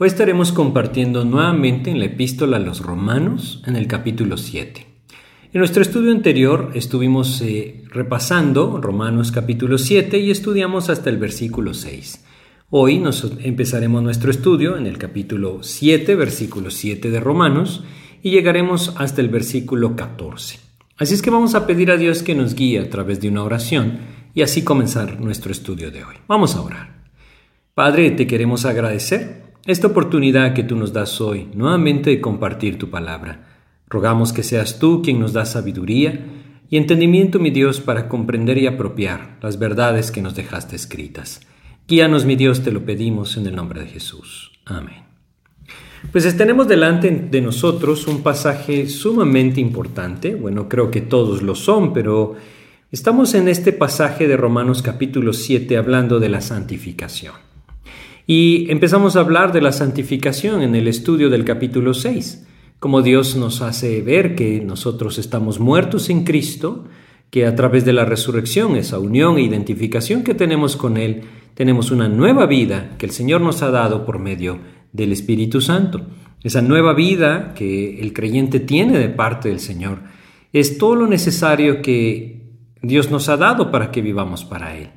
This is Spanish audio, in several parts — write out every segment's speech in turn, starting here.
Hoy estaremos compartiendo nuevamente en la epístola a los romanos en el capítulo 7. En nuestro estudio anterior estuvimos eh, repasando Romanos capítulo 7 y estudiamos hasta el versículo 6. Hoy nos empezaremos nuestro estudio en el capítulo 7, versículo 7 de Romanos y llegaremos hasta el versículo 14. Así es que vamos a pedir a Dios que nos guíe a través de una oración y así comenzar nuestro estudio de hoy. Vamos a orar. Padre, te queremos agradecer esta oportunidad que tú nos das hoy nuevamente de compartir tu palabra. Rogamos que seas tú quien nos da sabiduría y entendimiento, mi Dios, para comprender y apropiar las verdades que nos dejaste escritas. Guíanos, mi Dios, te lo pedimos en el nombre de Jesús. Amén. Pues tenemos delante de nosotros un pasaje sumamente importante. Bueno, creo que todos lo son, pero estamos en este pasaje de Romanos capítulo 7 hablando de la santificación. Y empezamos a hablar de la santificación en el estudio del capítulo 6, como Dios nos hace ver que nosotros estamos muertos en Cristo, que a través de la resurrección, esa unión e identificación que tenemos con Él, tenemos una nueva vida que el Señor nos ha dado por medio del Espíritu Santo. Esa nueva vida que el creyente tiene de parte del Señor es todo lo necesario que Dios nos ha dado para que vivamos para Él.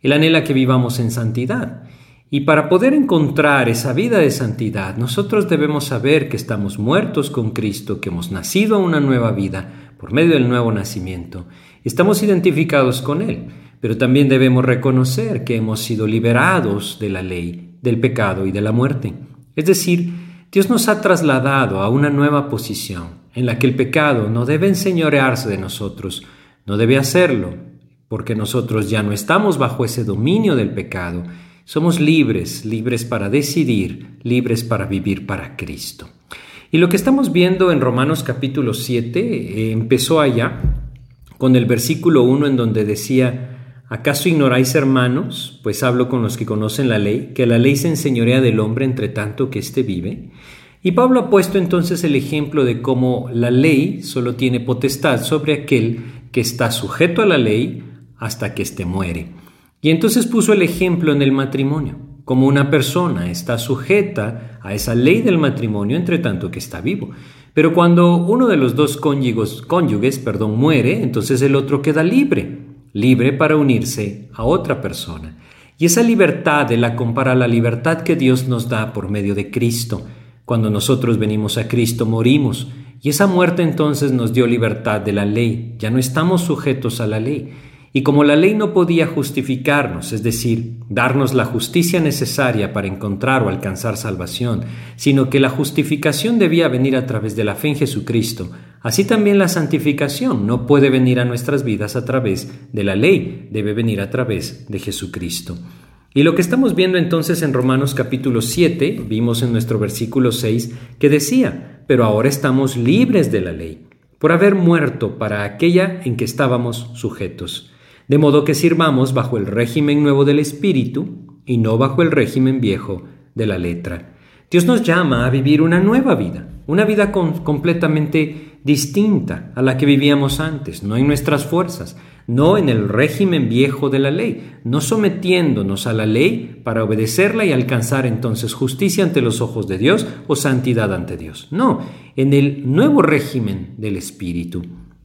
Él anhela que vivamos en santidad. Y para poder encontrar esa vida de santidad, nosotros debemos saber que estamos muertos con Cristo, que hemos nacido a una nueva vida por medio del nuevo nacimiento. Estamos identificados con Él, pero también debemos reconocer que hemos sido liberados de la ley, del pecado y de la muerte. Es decir, Dios nos ha trasladado a una nueva posición en la que el pecado no debe enseñorearse de nosotros, no debe hacerlo, porque nosotros ya no estamos bajo ese dominio del pecado, somos libres, libres para decidir, libres para vivir para Cristo. Y lo que estamos viendo en Romanos capítulo 7 eh, empezó allá con el versículo 1 en donde decía, ¿acaso ignoráis hermanos? Pues hablo con los que conocen la ley, que la ley se enseñorea del hombre entre tanto que éste vive. Y Pablo ha puesto entonces el ejemplo de cómo la ley solo tiene potestad sobre aquel que está sujeto a la ley hasta que éste muere. Y entonces puso el ejemplo en el matrimonio, como una persona está sujeta a esa ley del matrimonio entre tanto que está vivo. Pero cuando uno de los dos cónyuges, cónyuges perdón, muere, entonces el otro queda libre, libre para unirse a otra persona. Y esa libertad de la compara a la libertad que Dios nos da por medio de Cristo. Cuando nosotros venimos a Cristo morimos, y esa muerte entonces nos dio libertad de la ley, ya no estamos sujetos a la ley. Y como la ley no podía justificarnos, es decir, darnos la justicia necesaria para encontrar o alcanzar salvación, sino que la justificación debía venir a través de la fe en Jesucristo, así también la santificación no puede venir a nuestras vidas a través de la ley, debe venir a través de Jesucristo. Y lo que estamos viendo entonces en Romanos capítulo 7, vimos en nuestro versículo 6, que decía, pero ahora estamos libres de la ley, por haber muerto para aquella en que estábamos sujetos de modo que sirvamos bajo el régimen nuevo del Espíritu y no bajo el régimen viejo de la letra. Dios nos llama a vivir una nueva vida, una vida completamente distinta a la que vivíamos antes, no en nuestras fuerzas, no en el régimen viejo de la ley, no sometiéndonos a la ley para obedecerla y alcanzar entonces justicia ante los ojos de Dios o santidad ante Dios. No, en el nuevo régimen del Espíritu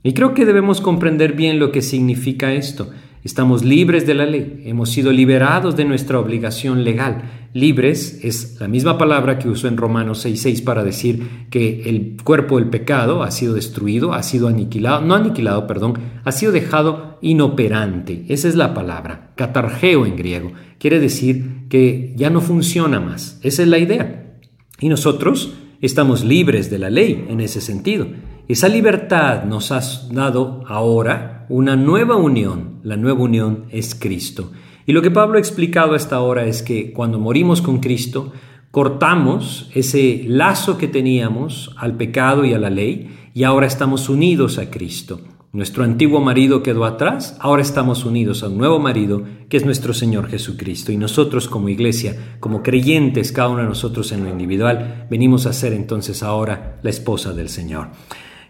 y creo que debemos comprender bien lo que significa esto. Estamos libres de la ley, hemos sido liberados de nuestra obligación legal, Libres es la misma palabra que usó en Romanos 6.6 para decir que el cuerpo del pecado ha sido destruido, ha sido aniquilado, no aniquilado, perdón, ha sido dejado inoperante. Esa es la palabra, catargeo en griego. Quiere decir que ya no funciona más. Esa es la idea. Y nosotros estamos libres de la ley en ese sentido. Esa libertad nos ha dado ahora una nueva unión. La nueva unión es Cristo. Y lo que Pablo ha explicado hasta ahora es que cuando morimos con Cristo, cortamos ese lazo que teníamos al pecado y a la ley y ahora estamos unidos a Cristo. Nuestro antiguo marido quedó atrás, ahora estamos unidos a un nuevo marido que es nuestro Señor Jesucristo. Y nosotros como iglesia, como creyentes, cada uno de nosotros en lo individual, venimos a ser entonces ahora la esposa del Señor.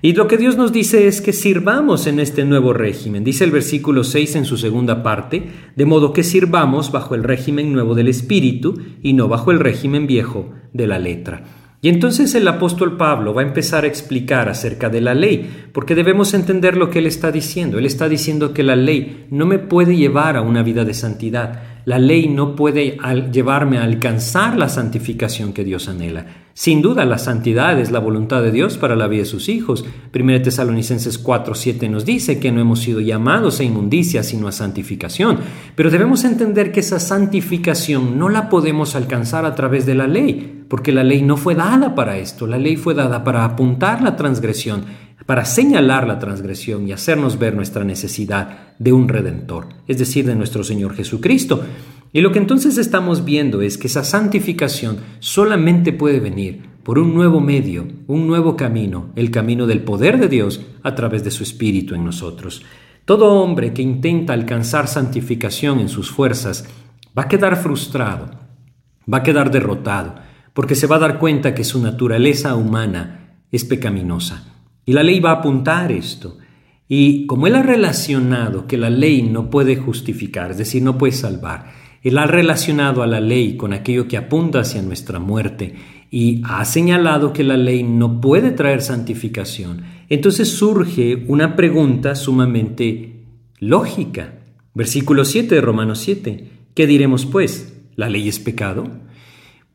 Y lo que Dios nos dice es que sirvamos en este nuevo régimen. Dice el versículo 6 en su segunda parte, de modo que sirvamos bajo el régimen nuevo del Espíritu y no bajo el régimen viejo de la letra. Y entonces el apóstol Pablo va a empezar a explicar acerca de la ley, porque debemos entender lo que él está diciendo. Él está diciendo que la ley no me puede llevar a una vida de santidad. La ley no puede llevarme a alcanzar la santificación que Dios anhela. Sin duda, la santidad es la voluntad de Dios para la vida de sus hijos. 1 Tesalonicenses 4, 7 nos dice que no hemos sido llamados a inmundicia, sino a santificación. Pero debemos entender que esa santificación no la podemos alcanzar a través de la ley, porque la ley no fue dada para esto. La ley fue dada para apuntar la transgresión, para señalar la transgresión y hacernos ver nuestra necesidad de un redentor, es decir, de nuestro Señor Jesucristo. Y lo que entonces estamos viendo es que esa santificación solamente puede venir por un nuevo medio, un nuevo camino, el camino del poder de Dios a través de su Espíritu en nosotros. Todo hombre que intenta alcanzar santificación en sus fuerzas va a quedar frustrado, va a quedar derrotado, porque se va a dar cuenta que su naturaleza humana es pecaminosa. Y la ley va a apuntar esto. Y como él ha relacionado que la ley no puede justificar, es decir, no puede salvar, él ha relacionado a la ley con aquello que apunta hacia nuestra muerte y ha señalado que la ley no puede traer santificación. Entonces surge una pregunta sumamente lógica. Versículo 7 de Romanos 7. ¿Qué diremos pues? ¿La ley es pecado?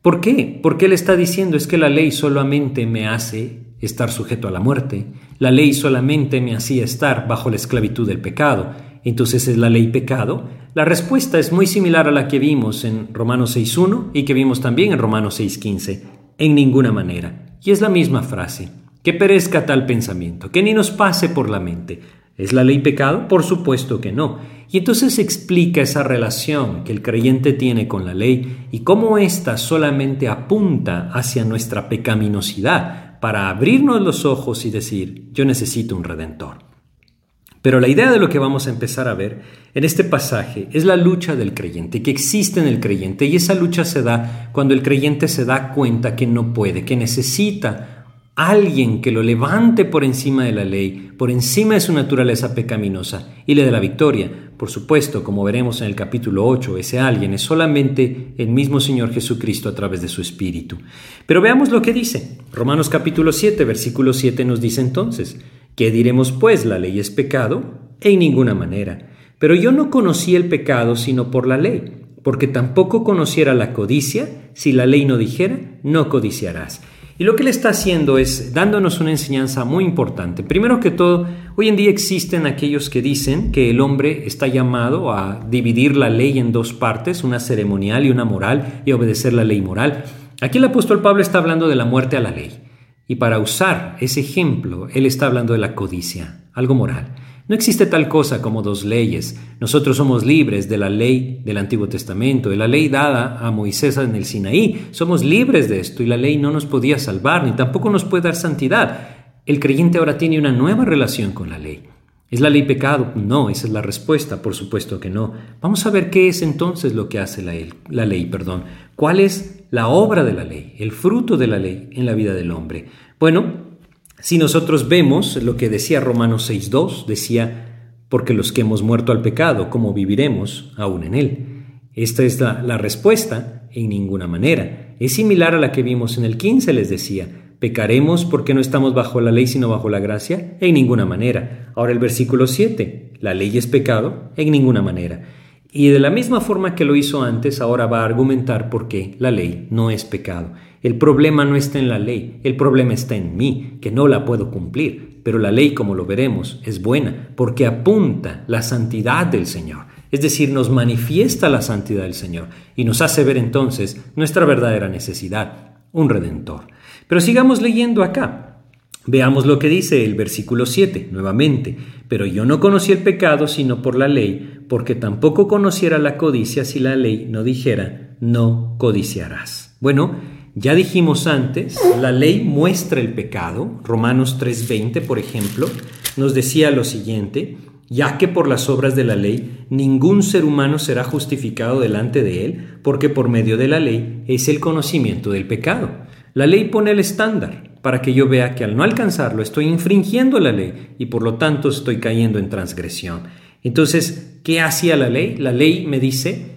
¿Por qué? Porque él está diciendo es que la ley solamente me hace estar sujeto a la muerte. La ley solamente me hacía estar bajo la esclavitud del pecado. Entonces, ¿es la ley pecado? La respuesta es muy similar a la que vimos en Romanos 6.1 y que vimos también en Romanos 6.15. En ninguna manera. Y es la misma frase. Que perezca tal pensamiento, que ni nos pase por la mente. ¿Es la ley pecado? Por supuesto que no. Y entonces explica esa relación que el creyente tiene con la ley y cómo ésta solamente apunta hacia nuestra pecaminosidad, para abrirnos los ojos y decir, yo necesito un redentor. Pero la idea de lo que vamos a empezar a ver en este pasaje es la lucha del creyente, que existe en el creyente, y esa lucha se da cuando el creyente se da cuenta que no puede, que necesita alguien que lo levante por encima de la ley, por encima de su naturaleza pecaminosa, y le dé la victoria, por supuesto, como veremos en el capítulo 8, ese alguien es solamente el mismo Señor Jesucristo a través de su Espíritu. Pero veamos lo que dice. Romanos capítulo 7, versículo 7 nos dice entonces, ¿qué diremos pues? ¿La ley es pecado? En ninguna manera. Pero yo no conocí el pecado sino por la ley, porque tampoco conociera la codicia, si la ley no dijera, no codiciarás. Y lo que él está haciendo es dándonos una enseñanza muy importante. Primero que todo, hoy en día existen aquellos que dicen que el hombre está llamado a dividir la ley en dos partes, una ceremonial y una moral, y obedecer la ley moral. Aquí el apóstol Pablo está hablando de la muerte a la ley. Y para usar ese ejemplo, él está hablando de la codicia, algo moral. No existe tal cosa como dos leyes. Nosotros somos libres de la ley del Antiguo Testamento, de la ley dada a Moisés en el Sinaí. Somos libres de esto y la ley no nos podía salvar ni tampoco nos puede dar santidad. El creyente ahora tiene una nueva relación con la ley. ¿Es la ley pecado? No, esa es la respuesta, por supuesto que no. Vamos a ver qué es entonces lo que hace la, ley, perdón. ¿Cuál es la obra de la ley, el fruto de la ley en la vida del hombre? Bueno, si nosotros vemos lo que decía Romanos 6.2, decía, porque los que hemos muerto al pecado, ¿cómo viviremos aún en él? Esta es la, la, respuesta, en ninguna manera. Es similar a la que vimos en el 15, les decía, ¿pecaremos porque no estamos bajo la ley sino bajo la gracia? En ninguna manera. Ahora el versículo 7, ¿la ley es pecado? En ninguna manera. Y de la misma forma que lo hizo antes, ahora va a argumentar por qué la ley no es pecado. El problema no está en la ley, el problema está en mí, que no la puedo cumplir. Pero la ley, como lo veremos, es buena porque apunta la santidad del Señor. Es decir, nos manifiesta la santidad del Señor y nos hace ver entonces nuestra verdadera necesidad, un redentor. Pero sigamos leyendo acá. Veamos lo que dice el versículo 7, nuevamente. Pero yo no conocí el pecado sino por la ley, porque tampoco conociera la codicia si la ley no dijera, no codiciarás. Bueno, ya dijimos antes, la ley muestra el pecado. Romanos 3:20, por ejemplo, nos decía lo siguiente, ya que por las obras de la ley ningún ser humano será justificado delante de él, porque por medio de la ley es el conocimiento del pecado. La ley pone el estándar para que yo vea que al no alcanzarlo estoy infringiendo la ley y por lo tanto estoy cayendo en transgresión. Entonces, ¿qué hacía la ley? La ley me dice,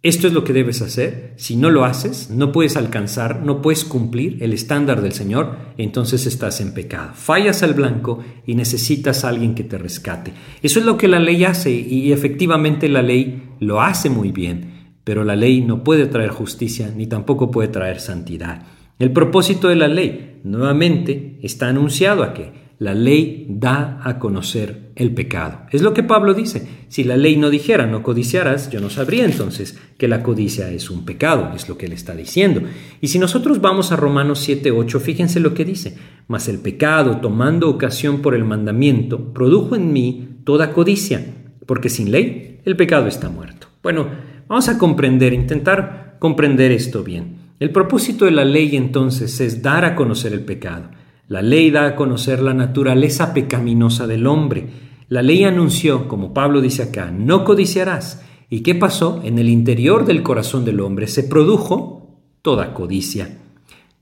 esto es lo que debes hacer. Si no lo haces, no puedes alcanzar, no puedes cumplir el estándar del Señor, entonces estás en pecado. Fallas al blanco y necesitas a alguien que te rescate. Eso es lo que la ley hace y efectivamente la ley lo hace muy bien, pero la ley no puede traer justicia ni tampoco puede traer santidad. El propósito de la ley, nuevamente, está anunciado a que la ley da a conocer el pecado. Es lo que Pablo dice. Si la ley no dijera no codiciarás, yo no sabría entonces que la codicia es un pecado, es lo que él está diciendo. Y si nosotros vamos a Romanos 7, 8, fíjense lo que dice. Mas el pecado, tomando ocasión por el mandamiento, produjo en mí toda codicia, porque sin ley el pecado está muerto. Bueno, vamos a comprender, intentar comprender esto bien. El propósito de la ley entonces es dar a conocer el pecado. La ley da a conocer la naturaleza pecaminosa del hombre. La ley anunció, como Pablo dice acá, no codiciarás. ¿Y qué pasó? En el interior del corazón del hombre se produjo toda codicia.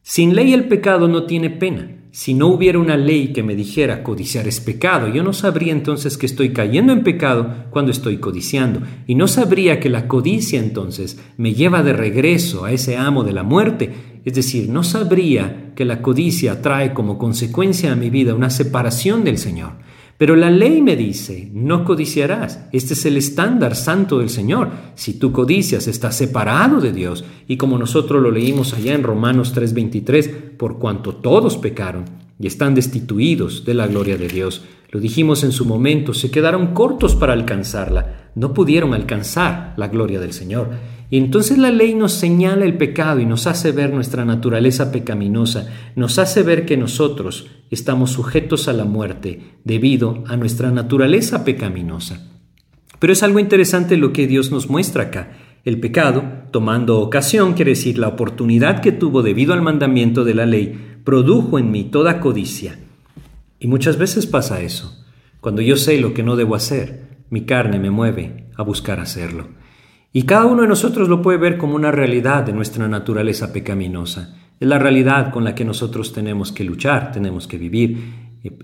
Sin ley el pecado no tiene pena. Si no hubiera una ley que me dijera codiciar es pecado, yo no sabría entonces que estoy cayendo en pecado cuando estoy codiciando. Y no sabría que la codicia entonces me lleva de regreso a ese amo de la muerte es decir, no sabría que la codicia trae como consecuencia a mi vida una separación del Señor. Pero la ley me dice, no codiciarás. Este es el estándar santo del Señor. Si tú codicias, estás separado de Dios. Y como nosotros lo leímos allá en Romanos 3:23, por cuanto todos pecaron y están destituidos de la gloria de Dios. Lo dijimos en su momento, se quedaron cortos para alcanzarla. No pudieron alcanzar la gloria del Señor. Y entonces la ley nos señala el pecado y nos hace ver nuestra naturaleza pecaminosa, nos hace ver que nosotros estamos sujetos a la muerte debido a nuestra naturaleza pecaminosa. Pero es algo interesante lo que Dios nos muestra acá. El pecado, tomando ocasión, quiere decir la oportunidad que tuvo debido al mandamiento de la ley, produjo en mí toda codicia. Y muchas veces pasa eso. Cuando yo sé lo que no debo hacer, mi carne me mueve a buscar hacerlo. Y cada uno de nosotros lo puede ver como una realidad de nuestra naturaleza pecaminosa. Es la realidad con la que nosotros tenemos que luchar, tenemos que vivir.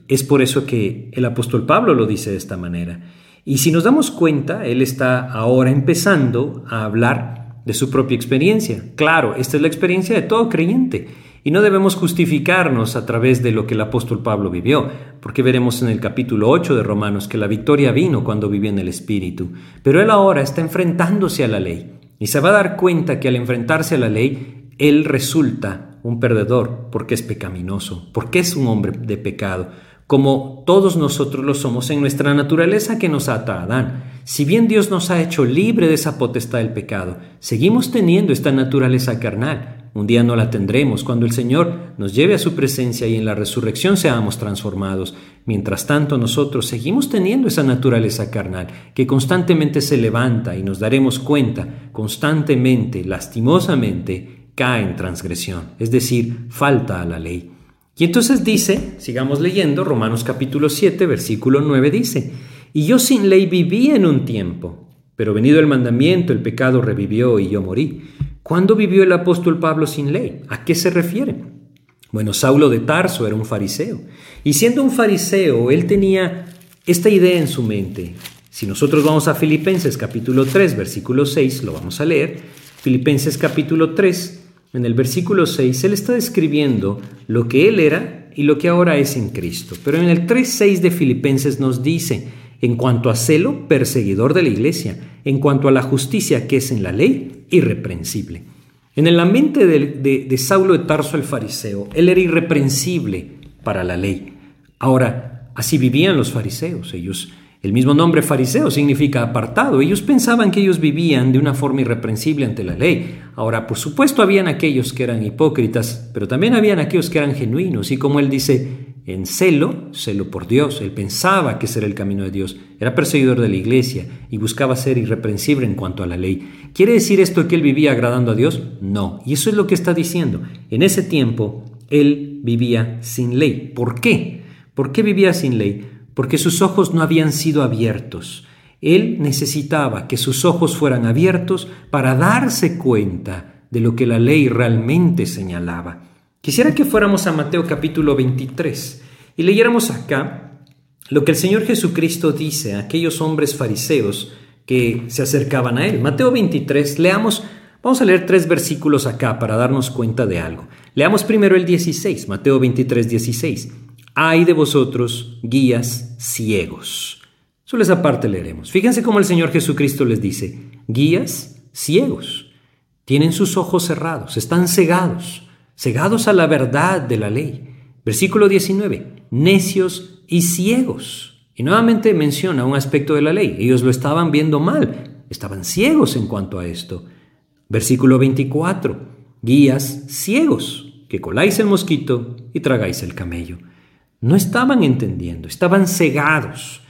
Es por eso que el apóstol Pablo lo dice de esta manera. Y si nos damos cuenta, él está ahora empezando a hablar de su propia experiencia. Claro, esta es la experiencia de todo creyente. Y no debemos justificarnos a través de lo que el apóstol Pablo vivió, porque veremos en el capítulo 8 de Romanos que la victoria vino cuando vivió en el Espíritu. Pero él ahora está enfrentándose a la ley y se va a dar cuenta que al enfrentarse a la ley, él resulta un perdedor porque es pecaminoso, porque es un hombre de pecado, como todos nosotros lo somos en nuestra naturaleza que nos ata a Adán. Si bien Dios nos ha hecho libre de esa potestad del pecado, seguimos teniendo esta naturaleza carnal un día no la tendremos cuando el Señor nos lleve a su presencia y en la resurrección seamos transformados. Mientras tanto nosotros seguimos teniendo esa naturaleza carnal que constantemente se levanta y nos daremos cuenta, constantemente, lastimosamente, cae en transgresión, es decir, falta a la ley. Y entonces dice, sigamos leyendo, Romanos capítulo 7, versículo 9 dice, y yo sin ley viví en un tiempo, pero venido el mandamiento, el pecado revivió y yo morí. ¿Cuándo vivió el apóstol Pablo sin ley? ¿A qué se refiere? Bueno, Saulo de Tarso era un fariseo. Y siendo un fariseo, él tenía esta idea en su mente. Si nosotros vamos a Filipenses capítulo 3, versículo 6, lo vamos a leer. Filipenses capítulo 3, en el versículo 6, él está describiendo lo que él era y lo que ahora es en Cristo. Pero en el 3.6 de Filipenses nos dice, en cuanto a celo, perseguidor de la iglesia, en cuanto a la justicia que es en la ley, irreprensible. En la mente de, Saulo de Tarso el fariseo, él era irreprensible para la ley. Ahora, así vivían los fariseos. Ellos el mismo nombre fariseo significa apartado. Ellos pensaban que ellos vivían de una forma irreprensible ante la ley. Ahora, por supuesto, habían aquellos que eran hipócritas, pero también habían aquellos que eran genuinos. Y como él dice, en celo, celo por Dios, él pensaba que ese era el camino de Dios. Era perseguidor de la iglesia y buscaba ser irreprensible en cuanto a la ley. ¿Quiere decir esto que él vivía agradando a Dios? No. Y eso es lo que está diciendo. En ese tiempo, él vivía sin ley. ¿Por qué? ¿Por qué vivía sin ley? porque sus ojos no habían sido abiertos. Él necesitaba que sus ojos fueran abiertos para darse cuenta de lo que la ley realmente señalaba. Quisiera que fuéramos a Mateo capítulo 23 y leyéramos acá lo que el Señor Jesucristo dice a aquellos hombres fariseos que se acercaban a Él. Mateo 23, leamos, vamos a leer tres versículos acá para darnos cuenta de algo. Leamos primero el 16, Mateo 23, 16. Hay de vosotros guías ciegos. Solo esa parte leeremos. Fíjense cómo el Señor Jesucristo les dice, guías ciegos. Tienen sus ojos cerrados, están cegados, cegados a la verdad de la ley. Versículo 19, necios y ciegos. Y nuevamente menciona un aspecto de la ley. Ellos lo estaban viendo mal, estaban ciegos en cuanto a esto. Versículo 24, guías ciegos, que coláis el mosquito y tragáis el camello. No estaban entendiendo, estaban cegados,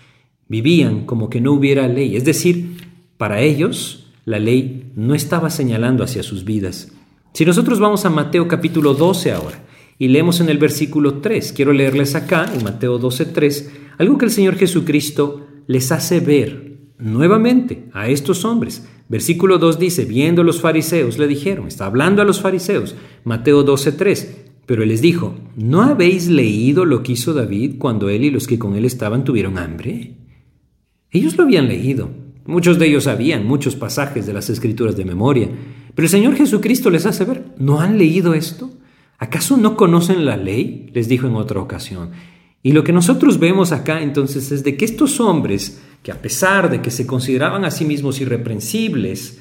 vivían como que no hubiera ley, es decir, para ellos la ley no estaba señalando hacia sus vidas. Si nosotros vamos a Mateo capítulo 12 ahora y leemos en el versículo 3, quiero leerles acá en Mateo 12, 3, algo que el Señor Jesucristo les hace ver nuevamente a estos hombres. Versículo 2 dice, viendo los fariseos, le dijeron, está hablando a los fariseos, Mateo 12, 3, pero él les dijo, ¿no habéis leído lo que hizo David cuando él y los que con él estaban tuvieron hambre? Ellos lo habían leído. Muchos de ellos sabían muchos pasajes de las escrituras de memoria. Pero el Señor Jesucristo les hace ver, ¿no han leído esto? ¿Acaso no conocen la ley? Les dijo en otra ocasión. Y lo que nosotros vemos acá entonces es de que estos hombres, que a pesar de que se consideraban a sí mismos irreprensibles,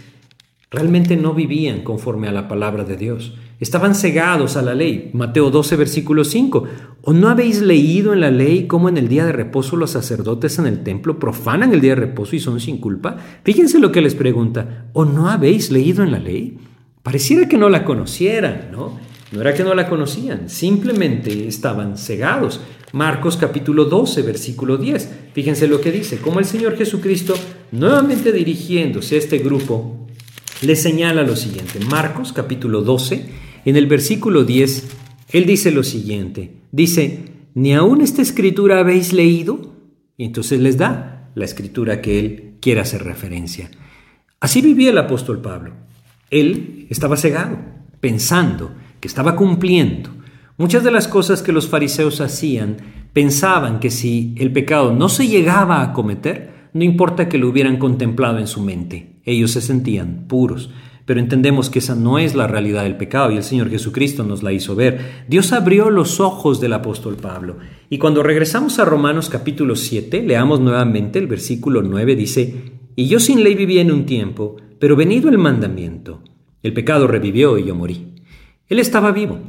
realmente no vivían conforme a la palabra de Dios. Estaban cegados a la ley. Mateo 12, versículo 5. ¿O no habéis leído en la ley cómo en el día de reposo los sacerdotes en el templo profanan el día de reposo y son sin culpa? Fíjense lo que les pregunta. ¿O no habéis leído en la ley? Pareciera que no la conocieran, ¿no? No era que no la conocían, simplemente estaban cegados. Marcos capítulo 12, versículo 10. Fíjense lo que dice, como el Señor Jesucristo, nuevamente dirigiéndose a este grupo, le señala lo siguiente. Marcos capítulo 12, en el versículo 10, él dice lo siguiente. Dice, ¿ni aún esta escritura habéis leído? Y entonces les da la escritura que él quiere hacer referencia. Así vivía el apóstol Pablo. Él estaba cegado, pensando que estaba cumpliendo. Muchas de las cosas que los fariseos hacían pensaban que si el pecado no se llegaba a cometer, no importa que lo hubieran contemplado en su mente. Ellos se sentían puros. Pero entendemos que esa no es la realidad del pecado y el Señor Jesucristo nos la hizo ver. Dios abrió los ojos del apóstol Pablo. Y cuando regresamos a Romanos capítulo 7, leamos nuevamente el versículo 9, dice, Y yo sin ley vivía en un tiempo, pero venido el mandamiento, el pecado revivió y yo morí. Él estaba vivo.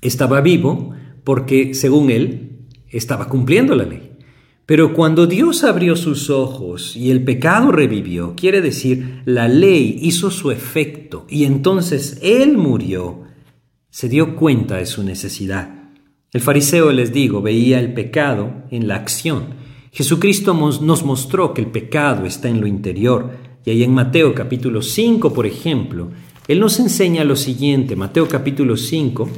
Estaba vivo porque, según él, estaba cumpliendo la ley. Pero cuando Dios abrió sus ojos y el pecado revivió, quiere decir, la ley hizo su efecto y entonces Él murió, se dio cuenta de su necesidad. El fariseo, les digo, veía el pecado en la acción. Jesucristo nos mostró que el pecado está en lo interior. Y ahí en Mateo capítulo 5, por ejemplo, Él nos enseña lo siguiente. Mateo capítulo 5,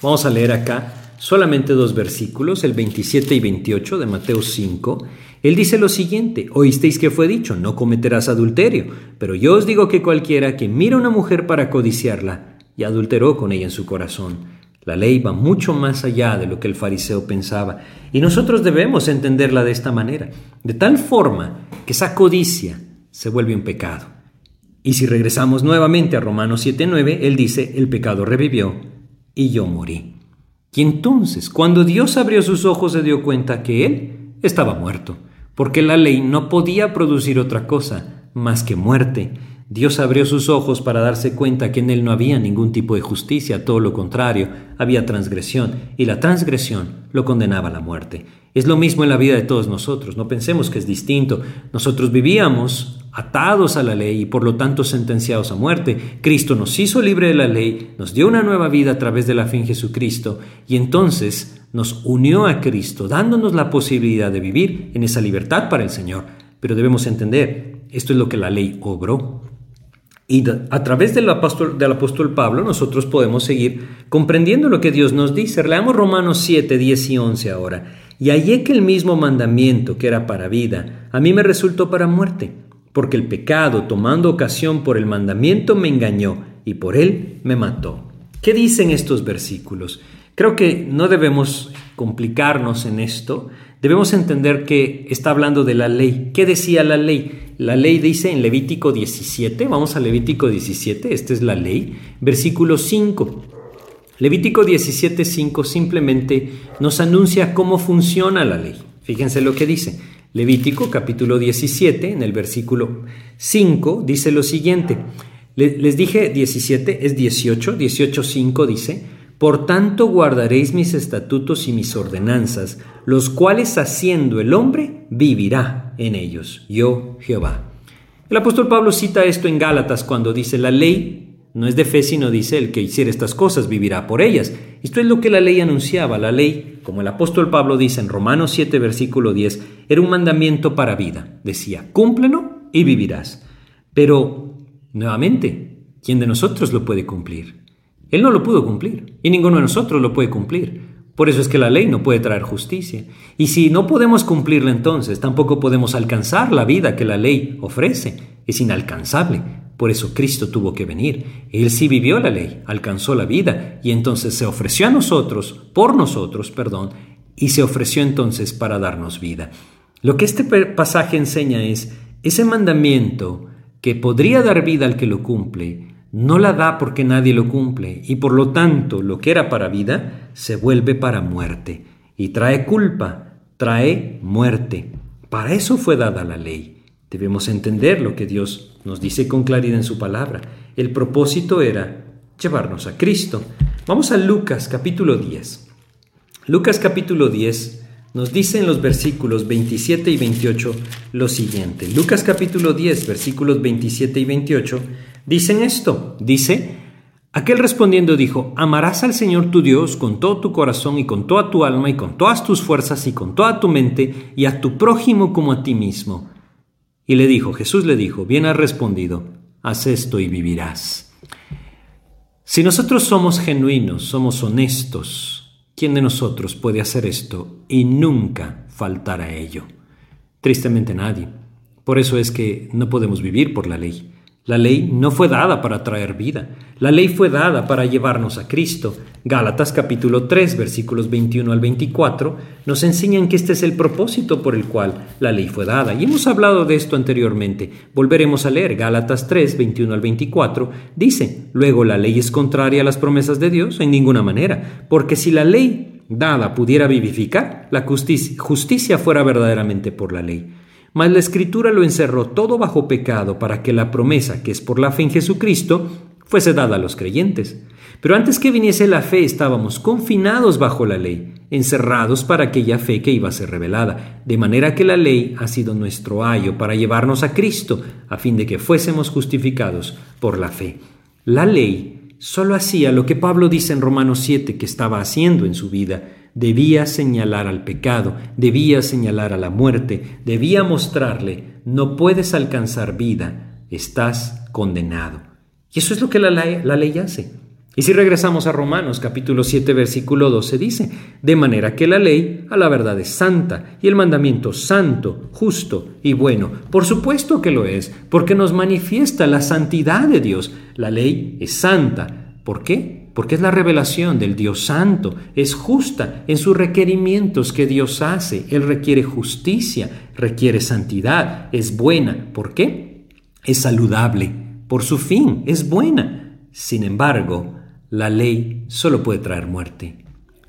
vamos a leer acá solamente dos versículos, el 27 y 28 de Mateo 5, él dice lo siguiente, oísteis que fue dicho, no cometerás adulterio, pero yo os digo que cualquiera que mira a una mujer para codiciarla, y adulteró con ella en su corazón. La ley va mucho más allá de lo que el fariseo pensaba, y nosotros debemos entenderla de esta manera, de tal forma que esa codicia se vuelve un pecado. Y si regresamos nuevamente a Romanos 7:9, él dice, el pecado revivió y yo morí. Y entonces, cuando Dios abrió sus ojos, se dio cuenta que él estaba muerto, porque la ley no podía producir otra cosa más que muerte. Dios abrió sus ojos para darse cuenta que en él no había ningún tipo de justicia, todo lo contrario, había transgresión, y la transgresión lo condenaba a la muerte. Es lo mismo en la vida de todos nosotros, no pensemos que es distinto. Nosotros vivíamos atados a la ley y por lo tanto sentenciados a muerte. Cristo nos hizo libre de la ley, nos dio una nueva vida a través de la fe en Jesucristo y entonces nos unió a Cristo, dándonos la posibilidad de vivir en esa libertad para el Señor. Pero debemos entender, esto es lo que la ley obró. Y a través del apóstol, del apóstol Pablo nosotros podemos seguir comprendiendo lo que Dios nos dice. Leamos Romanos 7, 10 y 11 ahora. Y hallé que el mismo mandamiento que era para vida, a mí me resultó para muerte, porque el pecado, tomando ocasión por el mandamiento, me engañó y por él me mató. ¿Qué dicen estos versículos? Creo que no debemos complicarnos en esto, debemos entender que está hablando de la ley. ¿Qué decía la ley? La ley dice en Levítico 17, vamos a Levítico 17, esta es la ley, versículo 5. Levítico 17.5 simplemente nos anuncia cómo funciona la ley. Fíjense lo que dice. Levítico capítulo 17, en el versículo 5, dice lo siguiente. Les dije 17, es 18, 18.5 dice, por tanto guardaréis mis estatutos y mis ordenanzas, los cuales haciendo el hombre vivirá en ellos, yo Jehová. El apóstol Pablo cita esto en Gálatas cuando dice, la ley no es de fe, sino dice, el que hiciera estas cosas vivirá por ellas. Esto es lo que la ley anunciaba. La ley, como el apóstol Pablo dice en Romanos 7, versículo 10, era un mandamiento para vida. Decía, cúmplelo y vivirás. Pero, nuevamente, ¿quién de nosotros lo puede cumplir? Él no lo pudo cumplir y ninguno de nosotros lo puede cumplir. Por eso es que la ley no puede traer justicia. Y si no podemos cumplirla entonces, tampoco podemos alcanzar la vida que la ley ofrece. Es inalcanzable. Por eso Cristo tuvo que venir. Él sí vivió la ley, alcanzó la vida y entonces se ofreció a nosotros, por nosotros, perdón, y se ofreció entonces para darnos vida. Lo que este pasaje enseña es ese mandamiento que podría dar vida al que lo cumple, no la da porque nadie lo cumple y por lo tanto lo que era para vida se vuelve para muerte y trae culpa, trae muerte. Para eso fue dada la ley. Debemos entender lo que Dios nos dice con claridad en su palabra. El propósito era llevarnos a Cristo. Vamos a Lucas capítulo 10. Lucas capítulo 10 nos dice en los versículos 27 y 28 lo siguiente. Lucas capítulo 10 versículos 27 y 28 dicen esto. Dice, aquel respondiendo dijo, amarás al Señor tu Dios con todo tu corazón y con toda tu alma y con todas tus fuerzas y con toda tu mente y a tu prójimo como a ti mismo. Y le dijo, Jesús le dijo, bien has respondido, haz esto y vivirás. Si nosotros somos genuinos, somos honestos, ¿quién de nosotros puede hacer esto y nunca faltar a ello? Tristemente nadie. Por eso es que no podemos vivir por la ley. La ley no fue dada para traer vida, la ley fue dada para llevarnos a Cristo. Gálatas capítulo 3 versículos 21 al 24 nos enseñan que este es el propósito por el cual la ley fue dada. Y hemos hablado de esto anteriormente. Volveremos a leer Gálatas 3 21 al 24. Dice, luego la ley es contraria a las promesas de Dios en ninguna manera, porque si la ley dada pudiera vivificar, la justicia, justicia fuera verdaderamente por la ley. Mas la Escritura lo encerró todo bajo pecado para que la promesa, que es por la fe en Jesucristo, fuese dada a los creyentes. Pero antes que viniese la fe estábamos confinados bajo la ley, encerrados para aquella fe que iba a ser revelada, de manera que la ley ha sido nuestro ayo para llevarnos a Cristo, a fin de que fuésemos justificados por la fe. La ley solo hacía lo que Pablo dice en Romanos 7 que estaba haciendo en su vida, debía señalar al pecado, debía señalar a la muerte, debía mostrarle, no puedes alcanzar vida, estás condenado. Y eso es lo que la ley, hace. Y si regresamos a Romanos capítulo 7 versículo 12 dice, de manera que la ley a la verdad es santa y el mandamiento santo, justo y bueno. Por supuesto que lo es, porque nos manifiesta la santidad de Dios. La ley es santa. ¿Por qué? Porque es la revelación del Dios Santo, es justa en sus requerimientos que Dios hace. Él requiere justicia, requiere santidad, es buena. ¿Por qué? Es saludable, por su fin, es buena. Sin embargo, la ley solo puede traer muerte.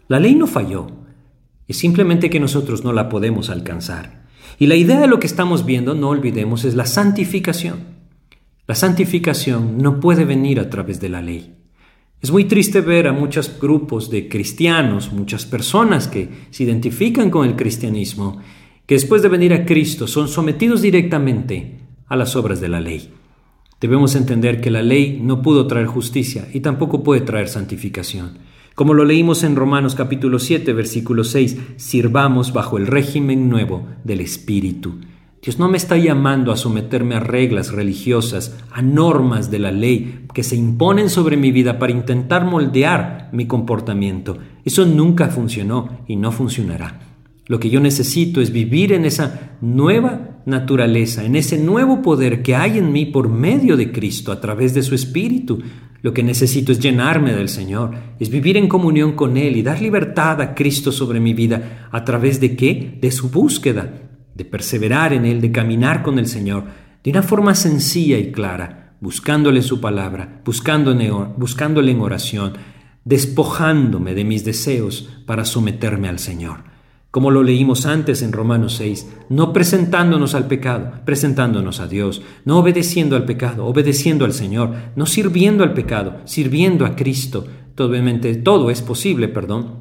La ley no falló, es simplemente que nosotros no la podemos alcanzar. Y la idea de lo que estamos viendo, no olvidemos, es la santificación. La santificación no puede venir a través de la ley. Es muy triste ver a muchos grupos de cristianos, muchas personas que se identifican con el cristianismo, que después de venir a Cristo son sometidos directamente a las obras de la ley. Debemos entender que la ley no pudo traer justicia y tampoco puede traer santificación. Como lo leímos en Romanos capítulo 7, versículo 6, sirvamos bajo el régimen nuevo del Espíritu. Dios no me está llamando a someterme a reglas religiosas, a normas de la ley que se imponen sobre mi vida para intentar moldear mi comportamiento. Eso nunca funcionó y no funcionará. Lo que yo necesito es vivir en esa nueva naturaleza, en ese nuevo poder que hay en mí por medio de Cristo a través de su Espíritu. Lo que necesito es llenarme del Señor, es vivir en comunión con Él y dar libertad a Cristo sobre mi vida. ¿A través de qué? De su búsqueda, de perseverar en Él, de caminar con el Señor, de una forma sencilla y clara, buscándole su palabra, buscándole en oración, despojándome de mis deseos para someterme al Señor como lo leímos antes en Romanos 6, no presentándonos al pecado, presentándonos a Dios, no obedeciendo al pecado, obedeciendo al Señor, no sirviendo al pecado, sirviendo a Cristo. Obviamente todo es posible, perdón,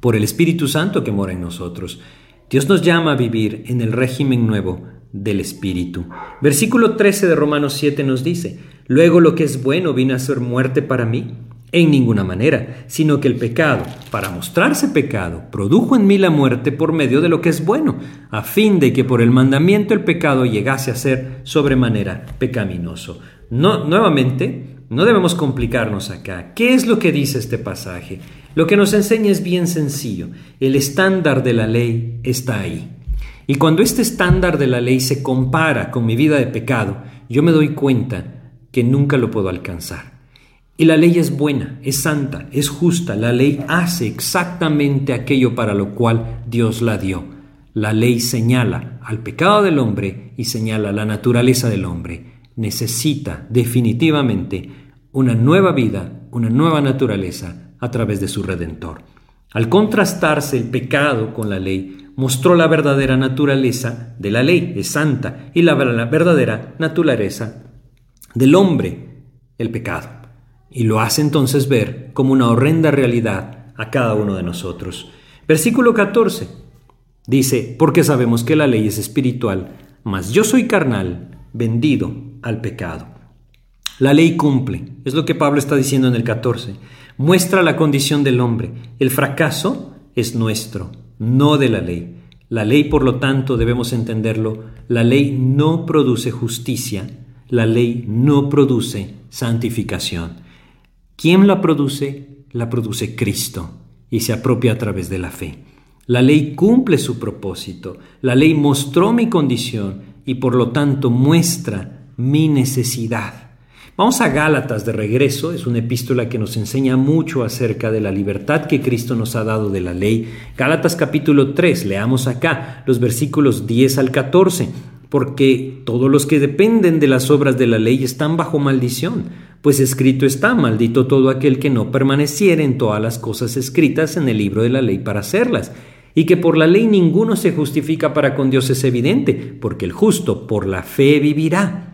por el Espíritu Santo que mora en nosotros. Dios nos llama a vivir en el régimen nuevo del Espíritu. Versículo 13 de Romanos 7 nos dice, Luego lo que es bueno vino a ser muerte para mí en ninguna manera, sino que el pecado, para mostrarse pecado, produjo en mí la muerte por medio de lo que es bueno, a fin de que por el mandamiento el pecado llegase a ser sobremanera pecaminoso. No, nuevamente, no debemos complicarnos acá. ¿Qué es lo que dice este pasaje? Lo que nos enseña es bien sencillo. El estándar de la ley está ahí. Y cuando este estándar de la ley se compara con mi vida de pecado, yo me doy cuenta que nunca lo puedo alcanzar. Y la ley es buena, es santa, es justa. La ley hace exactamente aquello para lo cual Dios la dio. La ley señala al pecado del hombre y señala la naturaleza del hombre. Necesita definitivamente una nueva vida, una nueva naturaleza a través de su Redentor. Al contrastarse el pecado con la ley, mostró la verdadera naturaleza de la ley, es santa, y la verdadera naturaleza del hombre, el pecado y lo hace entonces ver como una horrenda realidad a cada uno de nosotros. Versículo 14 dice, porque sabemos que la ley es espiritual, mas yo soy carnal, vendido al pecado. La ley cumple, es lo que Pablo está diciendo en el 14, muestra la condición del hombre, el fracaso es nuestro, no de la ley. La ley, por lo tanto, debemos entenderlo, la ley no produce justicia, la ley no produce santificación. ¿Quién la produce? La produce Cristo y se apropia a través de la fe. La ley cumple su propósito, la ley mostró mi condición y por lo tanto muestra mi necesidad. Vamos a Gálatas de regreso, es una epístola que nos enseña mucho acerca de la libertad que Cristo nos ha dado de la ley. Gálatas capítulo 3, leamos acá los versículos 10 al 14, porque todos los que dependen de las obras de la ley están bajo maldición pues escrito está, maldito todo aquel que no permaneciere en todas las cosas escritas en el libro de la ley para hacerlas. Y que por la ley ninguno se justifica para con Dios es evidente, porque el justo por la fe vivirá.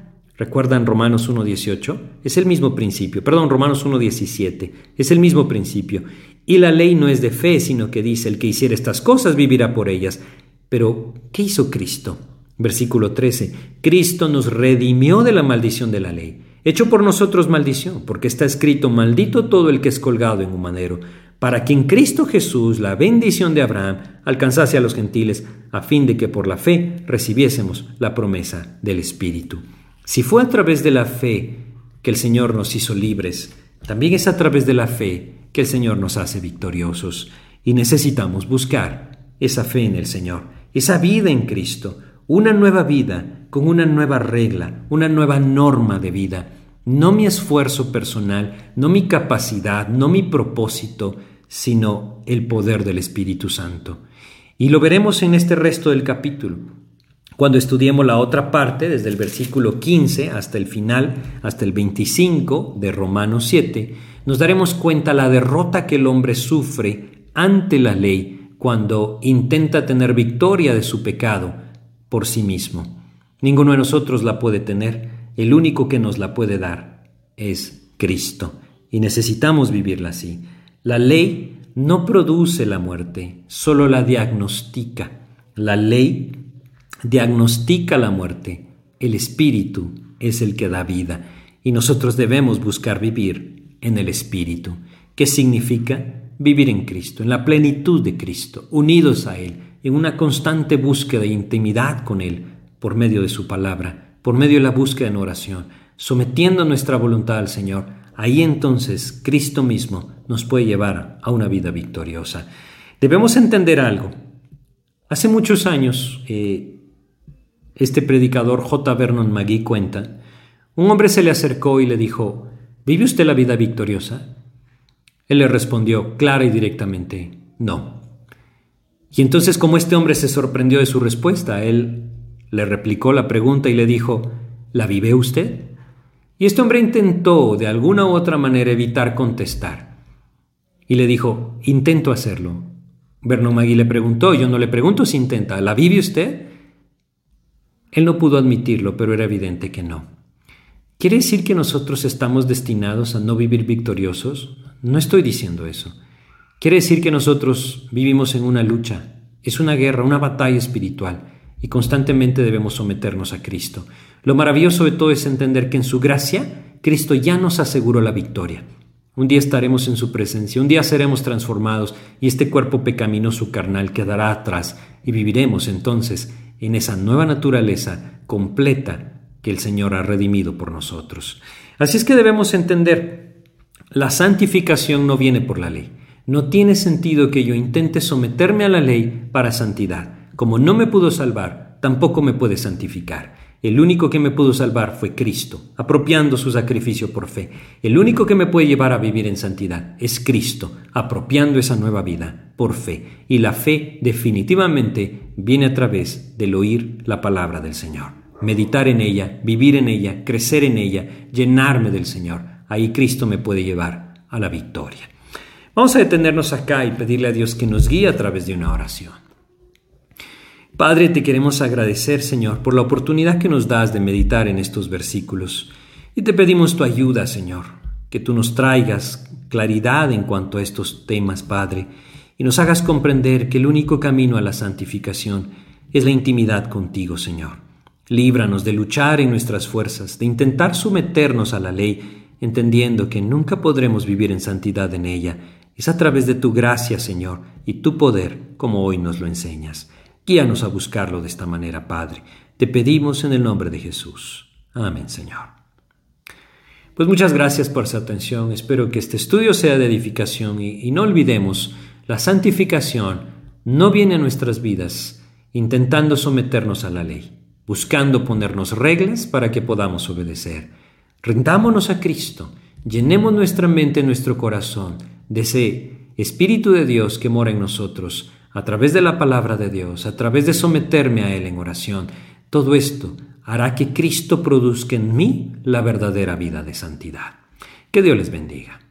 ¿Recuerdan Romanos 1.18? Es el mismo principio. Perdón, Romanos 1.17. Es el mismo principio. Y la ley no es de fe, sino que dice, el que hiciera estas cosas vivirá por ellas. Pero, ¿qué hizo Cristo? Versículo 13. Cristo nos redimió de la maldición de la ley hecho por nosotros maldición, porque está escrito, maldito todo el que es colgado en un madero, para que en Cristo Jesús la bendición de Abraham alcanzase a los gentiles, a fin de que por la fe recibiésemos la promesa del Espíritu. Si fue a través de la fe que el Señor nos hizo libres, también es a través de la fe que el Señor nos hace victoriosos, y necesitamos buscar esa fe en el Señor, esa vida en Cristo, una nueva vida con una nueva regla, una nueva norma de vida. No mi esfuerzo personal, no mi capacidad, no mi propósito, sino el poder del Espíritu Santo. Y lo veremos en este resto del capítulo. Cuando estudiemos la otra parte, desde el versículo 15 hasta el final, hasta el 25 de Romanos 7, nos daremos cuenta la derrota que el hombre sufre ante la ley cuando intenta tener victoria de su pecado por sí mismo. Ninguno de nosotros la puede tener, el único que nos la puede dar es Cristo, y necesitamos vivirla así. La ley no produce la muerte, solo la diagnostica. La ley diagnostica la muerte, el Espíritu es el que da vida, y nosotros debemos buscar vivir en el Espíritu. ¿Qué significa? Vivir en Cristo, en la plenitud de Cristo, unidos a Él, en una constante búsqueda de intimidad con Él, por medio de su palabra, por medio de la búsqueda en oración, sometiendo nuestra voluntad al Señor, ahí entonces Cristo mismo nos puede llevar a una vida victoriosa. Debemos entender algo. Hace muchos años, eh, este predicador J. Vernon McGee cuenta, un hombre se le acercó y le dijo, ¿vive usted la vida victoriosa? Él le respondió clara y directamente, no. Y entonces como este hombre se sorprendió de su respuesta, él le replicó la pregunta y le dijo, ¿La vive usted? Y este hombre intentó de alguna u otra manera evitar contestar. Y le dijo, intento hacerlo. Vernon Magui le preguntó, yo no le pregunto si intenta, ¿la vive usted? Él no pudo admitirlo, pero era evidente que no. ¿Quiere decir que nosotros estamos destinados a no vivir victoriosos? No estoy diciendo eso. Quiere decir que nosotros vivimos en una lucha, es una guerra, una batalla espiritual y constantemente debemos someternos a Cristo. Lo maravilloso de todo es entender que en su gracia Cristo ya nos aseguró la victoria. Un día estaremos en su presencia, un día seremos transformados y este cuerpo pecaminoso carnal quedará atrás y viviremos entonces en esa nueva naturaleza completa que el Señor ha redimido por nosotros. Así es que debemos entender, la santificación no viene por la ley. No tiene sentido que yo intente someterme a la ley para santidad. Como no me pudo salvar, tampoco me puede santificar. El único que me pudo salvar fue Cristo, apropiando su sacrificio por fe. El único que me puede llevar a vivir en santidad es Cristo, apropiando esa nueva vida fe. Y la fe definitivamente viene a través del oír la palabra del Señor. Meditar en ella, vivir en ella, crecer en ella, llenarme del Señor. Ahí Cristo me puede llevar a la victoria. Vamos a detenernos acá y pedirle a Dios que nos guíe a través de una oración. Padre, te queremos agradecer, Señor, por la oportunidad que nos das de meditar en estos versículos. Y te pedimos tu ayuda, Señor, que tú nos traigas claridad en cuanto a estos temas, Padre, y nos hagas comprender que el único camino a la santificación es la intimidad contigo, Señor. Líbranos de luchar en nuestras fuerzas, de intentar someternos a la ley, entendiendo que nunca podremos vivir en santidad en ella. Es a través de tu gracia, Señor, y tu poder, como hoy nos lo enseñas. Guíanos a buscarlo de esta manera, Padre. Te pedimos en el nombre de Jesús. Amén, Señor. Pues muchas gracias por su atención. Espero que este estudio sea de edificación y, no olvidemos, la santificación no viene a nuestras vidas intentando someternos a la ley, buscando ponernos reglas para que podamos obedecer. Rendámonos a Cristo, llenemos nuestra mente, nuestro corazón de ese Espíritu de Dios que mora en nosotros a través de la palabra de Dios, a través de someterme a Él en oración, todo esto hará que Cristo produzca en mí la verdadera vida de santidad. Que Dios les bendiga.